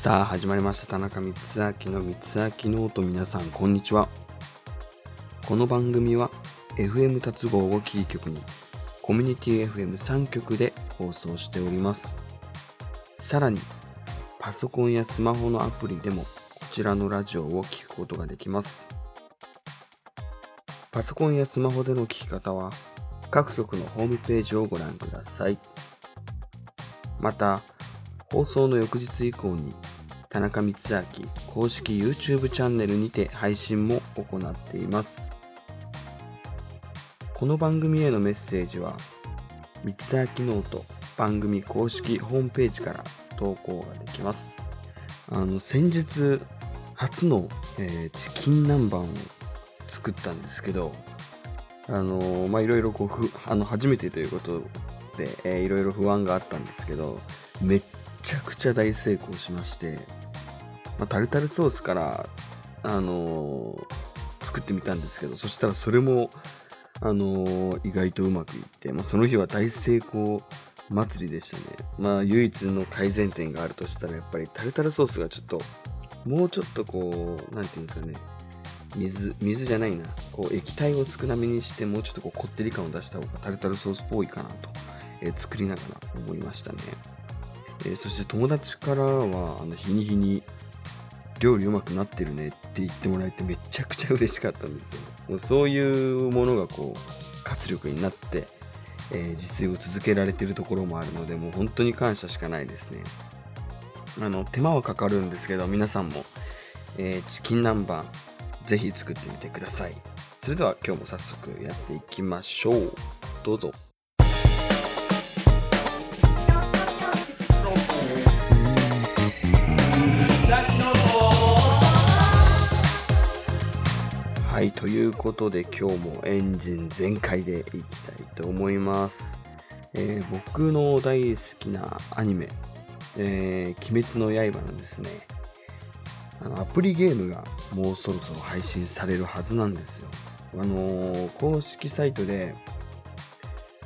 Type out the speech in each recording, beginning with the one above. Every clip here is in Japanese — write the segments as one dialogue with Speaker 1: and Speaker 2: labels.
Speaker 1: さあ始まりました。田中光秋の光明ノート皆さんこんにちは。この番組は FM 達合をキー局にコミュニティ FM3 局で放送しております。さらにパソコンやスマホのアプリでもこちらのラジオを聴くことができます。パソコンやスマホでの聞き方は各局のホームページをご覧ください。また放送の翌日以降に田中光明公式 YouTube チャンネルにて配信も行っています。この番組へのメッセージは光明ノート番組公式ホームページから投稿ができます。あの先日初の、えー、チキン南蛮を作ったんですけどあのー、まあいろいろこうふあの初めてということで、いろいろ不安があったんですけどめっちゃくちゃ大成功しましてまあ、タルタルソースから、あのー、作ってみたんですけど、そしたらそれも、あのー、意外とうまくいって、まあ、その日は大成功祭りでしたね。まあ、唯一の改善点があるとしたら、やっぱりタルタルソースがちょっと、もうちょっとこう、なんていうんですかね、水、水じゃないな、こう、液体を少なめにして、もうちょっとこう、こってり感を出した方がタルタルソースっぽいかなと、えー、作りながら思いましたね。えー、そして友達からは、あの、日に日に料理うまくなってるねって言ってもらえてめちゃくちゃ嬉しかったんですよ。もうそういうものがこう活力になって、えー、実践を続けられてるところもあるのでもう本当に感謝しかないですね。あの手間はかかるんですけど皆さんも、えー、チキン南蛮ぜひ作ってみてください。それでは今日も早速やっていきましょう。どうぞ。はい、ということで今日もエンジン全開でいきたいと思います。えー、僕の大好きなアニメ、えー、鬼滅の刃のですね、あのアプリゲームがもうそろそろ配信されるはずなんですよ。あのー、公式サイトで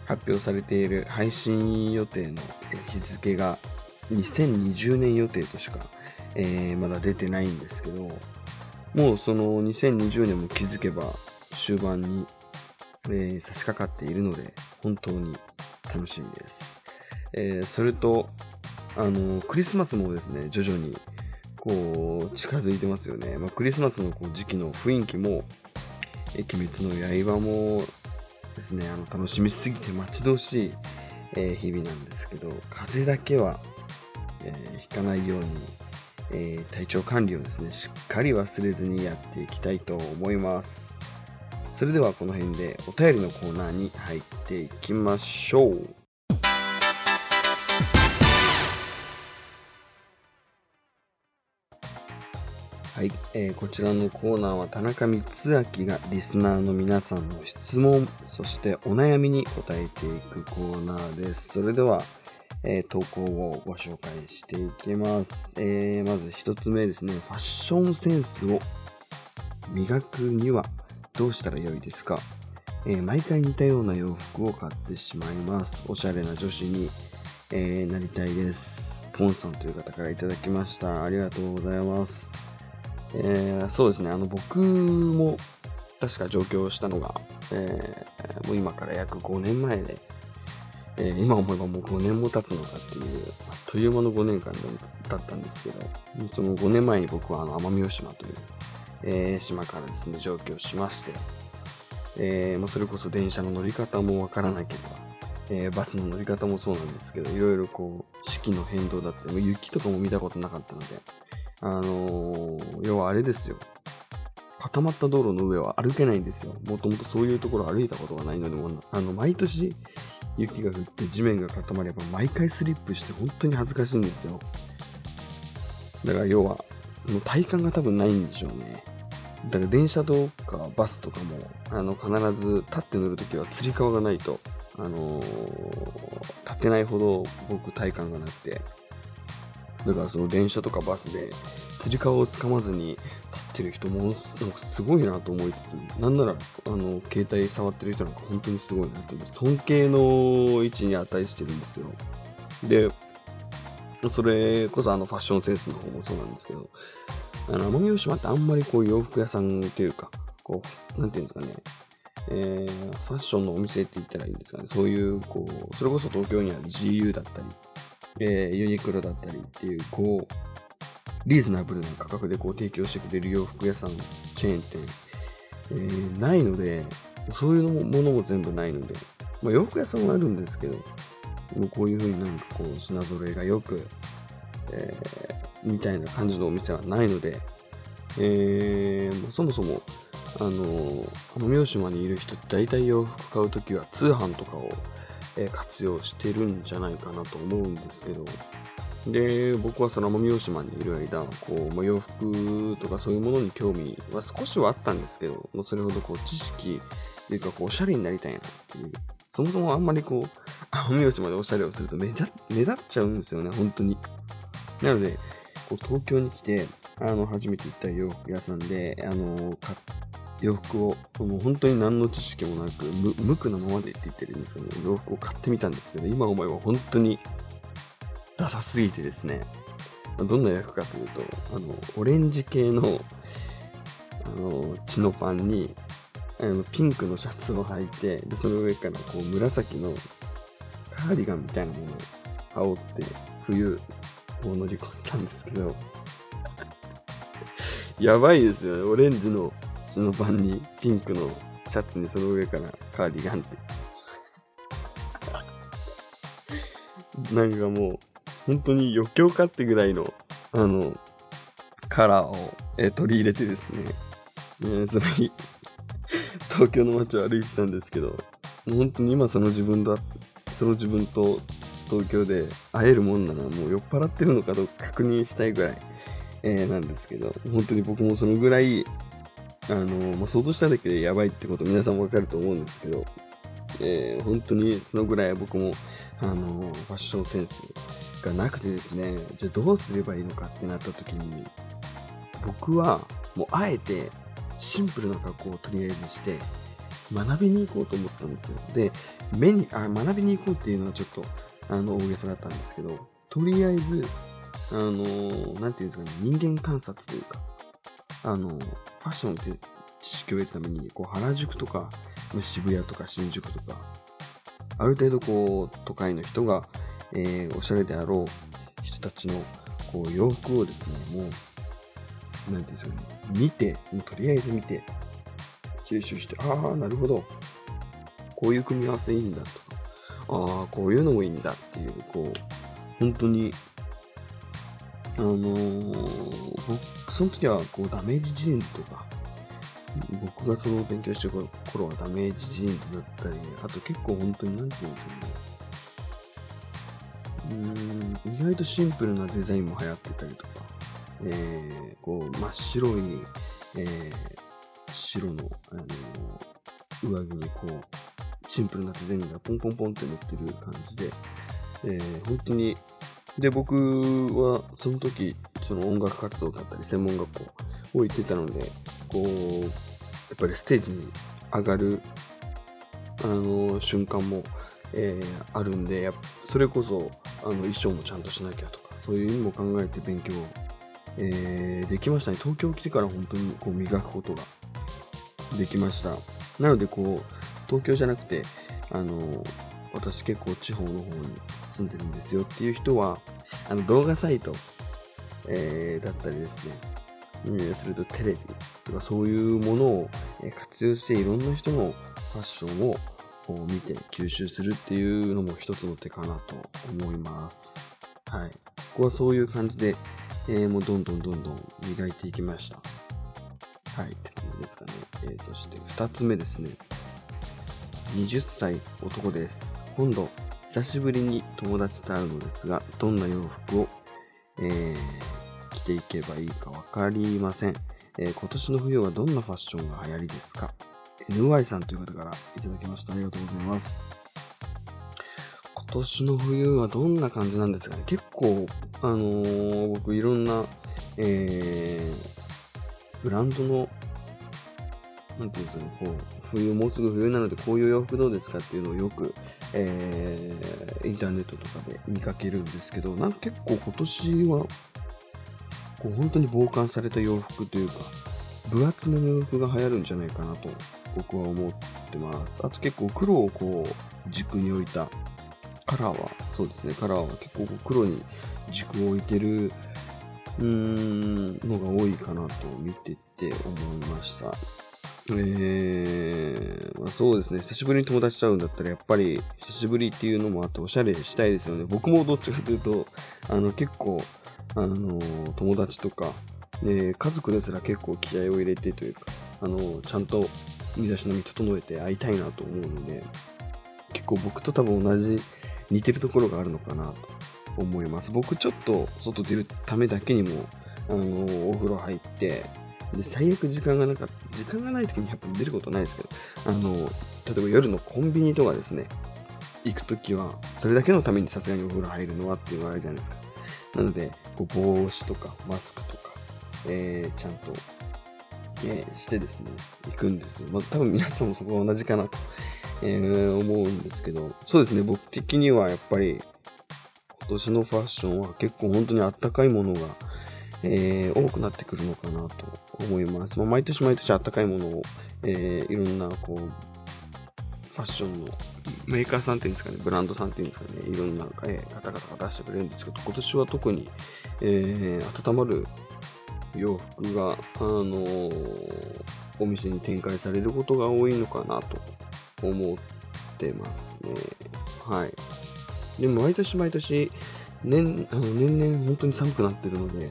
Speaker 1: 発表されている配信予定の日付が2020年予定としか、え、まだ出てないんですけど、もうその2020年も気づけば終盤に、えー、差し掛かっているので、本当に楽しみです。えー、それと、あの、クリスマスもですね、徐々にこう近づいてますよね。まあ、クリスマスのこう時期の雰囲気も、え、鬼滅の刃もですね、あの楽しみすぎて待ち遠しい、えー、日々なんですけど、風だけは、えー、ひかないようにえー、体調管理をですね、しっかり忘れずにやっていきたいと思います。それではこの辺でお便りのコーナーに入っていきましょう。はい、えー、こちらのコーナーは田中光明がリスナーの皆さんの質問、そしてお悩みに答えていくコーナーです。それでは、えー、投稿をご紹介していきます。えー、まず一つ目ですね。ファッションセンスを磨くにはどうしたらよいですか、えー、毎回似たような洋服を買ってしまいます。おしゃれな女子に、えなりたいです。ポンさんという方からいただきました。ありがとうございます。えそうですね。あの、僕も確か上京したのが、えもう今から約5年前で、えー、今思えばもう5年も経つのかっていう、あっという間の5年間だったんですけど、その5年前に僕はあの奄美大島という、えー、島からですね、上京しまして、えー、まあ、それこそ電車の乗り方もわからなければ、えバスの乗り方もそうなんですけど、いろいろこう、四季の変動だったり、雪とかも見たことなかったので、あの要はあれですよ。固まった道路の上は歩けないんですよ。もともとそういうところ歩いたことがないので、もあの毎年雪が降って地面が固まれば毎回スリップして本当に恥ずかしいんですよ。だから要は、もう体感が多分ないんでしょうね。だから電車とかバスとかも、あの、必ず立って乗るときはつり革がないと、あのー、立てないほど僕体感がなくて、だからその電車とかバスで、つり革をつかまずに立ってる人もなんかすごいなと思いつつなんならあの携帯触ってる人なんか本当にすごいなと尊敬の位置に値してるんですよ。でそれこそあのファッションセンスの方もそうなんですけど、あの、奄美大島ってあんまりこう洋服屋さんっていうか、こう、なんていうんですかね、えー、ファッションのお店って言ったらいいんですかね、そういう、こう、それこそ東京には GU だったり、えー、ユニクロだったりっていう、こう、リーズナブルな価格でこう提供してくれる洋服屋さん、チェーン店、えー、ないので、そういうものも全部ないので、まあ、洋服屋さんはあるんですけど、もうこういう風になんかこう品揃えがよく、えー、みたいな感じのお店はないので、えー、そもそも、あの奄美大島にいる人って大体洋服買うときは通販とかを、え、活用してるんじゃないかなと思うんですけど、で、僕はその奄美大島にいる間、こう、ま、洋服とかそういうものに興味は少しはあったんですけど、それほどこう知識というかこうおしゃれになりたいなっていう。そもそもあんまりこう、奄美大島でおしゃれをすると目立目立っちゃうんですよね、本当に。なので、こう東京に来て、あの、初めて行った洋服屋さんで、あの、洋服を、もう本当に何の知識もなく、無無垢なままでって言ってるんですけど、洋服を買ってみたんですけど、今思えば本当にダサすぎてですね、どんな役かというと、あの、オレンジ系の、あの、血のパンに、あの、ピンクのシャツを履いて、で、その上からこう、紫のカーディガンみたいなものを羽織って、冬を乗り込んだんですけど、やばいですよね。オレンジの血のパンにピンクのシャツにその上からカーディガンって。なんかもう、本当に余興かってぐらいの、あの、カラーを、え取り入れてですね、えそれに 東京の街を歩いてたんですけど、本当に今その自分だ、その自分と東京で会えるもんならもう酔っ払ってるのかどうか確認したいぐらい、えー、なんですけど、本当に僕もそのぐらい、あのまあ、想像しただけでやばいってこと皆さんわかると思うんですけど、えー、本当にそのぐらい僕も、あのファッションセンスがなくてですね、じゃあどうすればいいのかってなった時に、僕はもうあえてシンプルな格好をとりあえずして、学びに行こうと思ったんですよ。で、目に、あ、学びに行こうっていうのはちょっと、あの、大げさだったんですけど、とりあえず、あの、なんていうんですかね、人間観察というか、あの、ファッションって知識を得るために、こう、原宿とか、渋谷とか新宿とか、ある程度こう、都会の人が、えー、おしゃれであろう人たちの、こう、洋服をですね、もう、なんていうんですかね、見て、もうとりあえず見て、吸収して、ああ、なるほど。こういう組み合わせいいんだとか、ああ、こういうのもいいんだっていう、こう、本当に、あのー、僕、その時は、こう、ダメージジーンズとか、僕がその勉強してる頃はダメージジーンズだったり、あと結構本当に、なんていうんですかね、うん、意外とシンプルなデザインも流行ってたりとか、えー、こう、真っ白い、えー、白の、あの上着にこう、シンプルなデザインがポンポンポンって乗ってる感じで、えー、本当に、で、僕はその時、その音楽活動だったり、専門学校を行ってたので、こう、やっぱりステージに上がる、あの瞬間も、えー、あるんで、やそれこそ、あの、衣装もちゃんとしなきゃとか、そういう意味も考えて勉強、えー、できましたね。東京来てから本当にこう磨くことができました。なので、こう、東京じゃなくて、あの、私結構地方の方に住んでるんですよっていう人は、あの動画サイト、えー、だったりですね、うん、それとテレビとかそういうものを活用していろんな人のファッションを見て吸収するっていうのも一つの手かなと思います。はい。ここはそういう感じで、えー、もうどんどんどんどん磨いていきました。はい。って感じですかね。えー、そして2つ目ですね。20歳男です。今度、久しぶりに友達と会うのですが、どんな洋服を、えー、着ていけばいいかわかりません、えー、今年の冬はどんなファッションが流行りですか ?NY さんという方からいただきました。ありがとうございます。今年の冬はどんな感じなんですかね？結構、あのー、僕いろんな、えー、ブランドのなんていうんですかね、こう、冬、もうすぐ冬なのでこういう洋服どうですかっていうのをよく、えー、インターネットとかで見かけるんですけど、なんか結構今年は、こう本当に防寒された洋服というか、分厚めの洋服が流行るんじゃないかなと僕は思ってます。あと結構黒をこう軸に置いたカラーは、そうですね、カラーは結構黒に軸を置いてるうーんのが多いかなと見てて思いました。えー、まあ、そうですね、久しぶりに友達と会うんだったら、やっぱり久しぶりっていうのもあって、おしゃれしたいですよね。僕もどっちかというと、あの結構、あの友達とか、ね、家族ですら結構気合を入れてというか、あのちゃんと身だしなみ整えて会いたいなと思うので、結構僕と多分同じ似てるところがあるのかなと思います。僕ちょっと外出るためだけにも、あのお風呂入って、で、最悪時間がなかった、時間がない時にやっぱ出ることないですけど、あの、例えば夜のコンビニとかですね、行く時は、それだけのためにさすがにお風呂入るのはっていうのがあるじゃないですか。なので、こう帽子とかマスクとか、えー、ちゃんと、えー、してですね、行くんですよ。まあ、多分皆さんもそこは同じかなと、えー、思うんですけど、そうですね、僕的にはやっぱり、今年のファッションは結構本当にあったかいものが、えー、多くなってくるのかなと思います。まあ、毎年毎年あったかいものを、えー、いろんなこうファッションのメーカーさんっていうんですかね、ブランドさんっていうんですかね、いろんな、えー、方々が出してくれるんですけど、今年は特に、えー、温まる洋服が、あのー、お店に展開されることが多いのかなと思ってますね。はい。でも毎年毎年年、あの年々本当に寒くなってるので、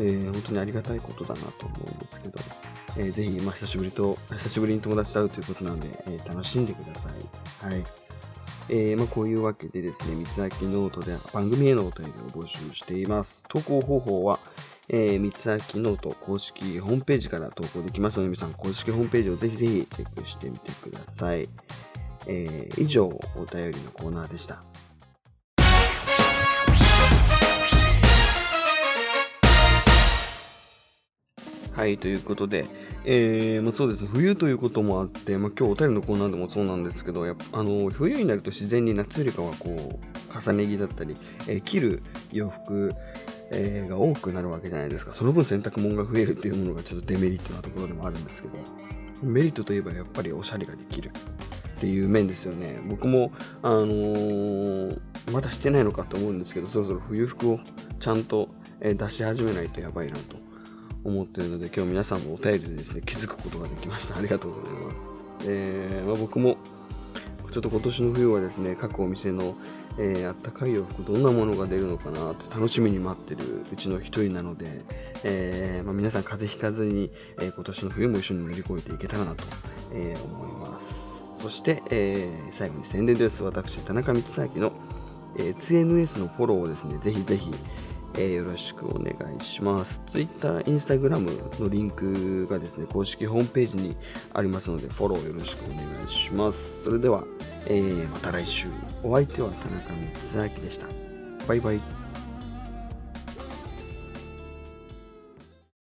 Speaker 1: えー、本当にありがたいことだなと思うんですけど、えー、ぜひ、まあ、久しぶりと、久しぶりに友達と会うということなので、えー、楽しんでください。はい。えー、まあ、こういうわけでですね、三つ秋ノートで番組へのお便りを募集しています。投稿方法は、えー、光秋ノート公式ホームページから投稿できますので、皆さん公式ホームページをぜひぜひチェックしてみてください。えー、以上、お便りのコーナーでした。はい、ということで、えー、まあ、そうです、冬ということもあって、まあ、今日お便りのコーナーでもそうなんですけど、やっぱあの冬になると自然に夏よりかはこう重ね着だったり、えー、着る洋服、えー、が多くなるわけじゃないですか。その分洗濯物が増えるっていうものがちょっとデメリットなところでもあるんですけど、メリットといえばやっぱりおしゃれができるっていう面ですよね。僕も、あのー、まだしてないのかと思うんですけど、そろそろ冬服をちゃんと出し始めないとやばいなと思っているので、今日皆さんのお便りでですね、気づくことができました。ありがとうございます。えー、まあ、僕も、ちょっと今年の冬はですね、各お店の、えー、あったかい洋服、どんなものが出るのかなって楽しみに待ってるうちの一人なので、えー、まあ、皆さん風邪ひかずに、えー、今年の冬も一緒に乗り越えていけたらなと、え思います。そして、え最後に宣伝です。私、田中光明の、え SNS のフォローをですね、ぜひぜひ、えー、よろしくお願いします。Twitter、Instagram のリンクがですね、公式ホームページにありますので、フォローよろしくお願いします。それでは、えー、また来週。お相手は田中光明でした。バイバイ。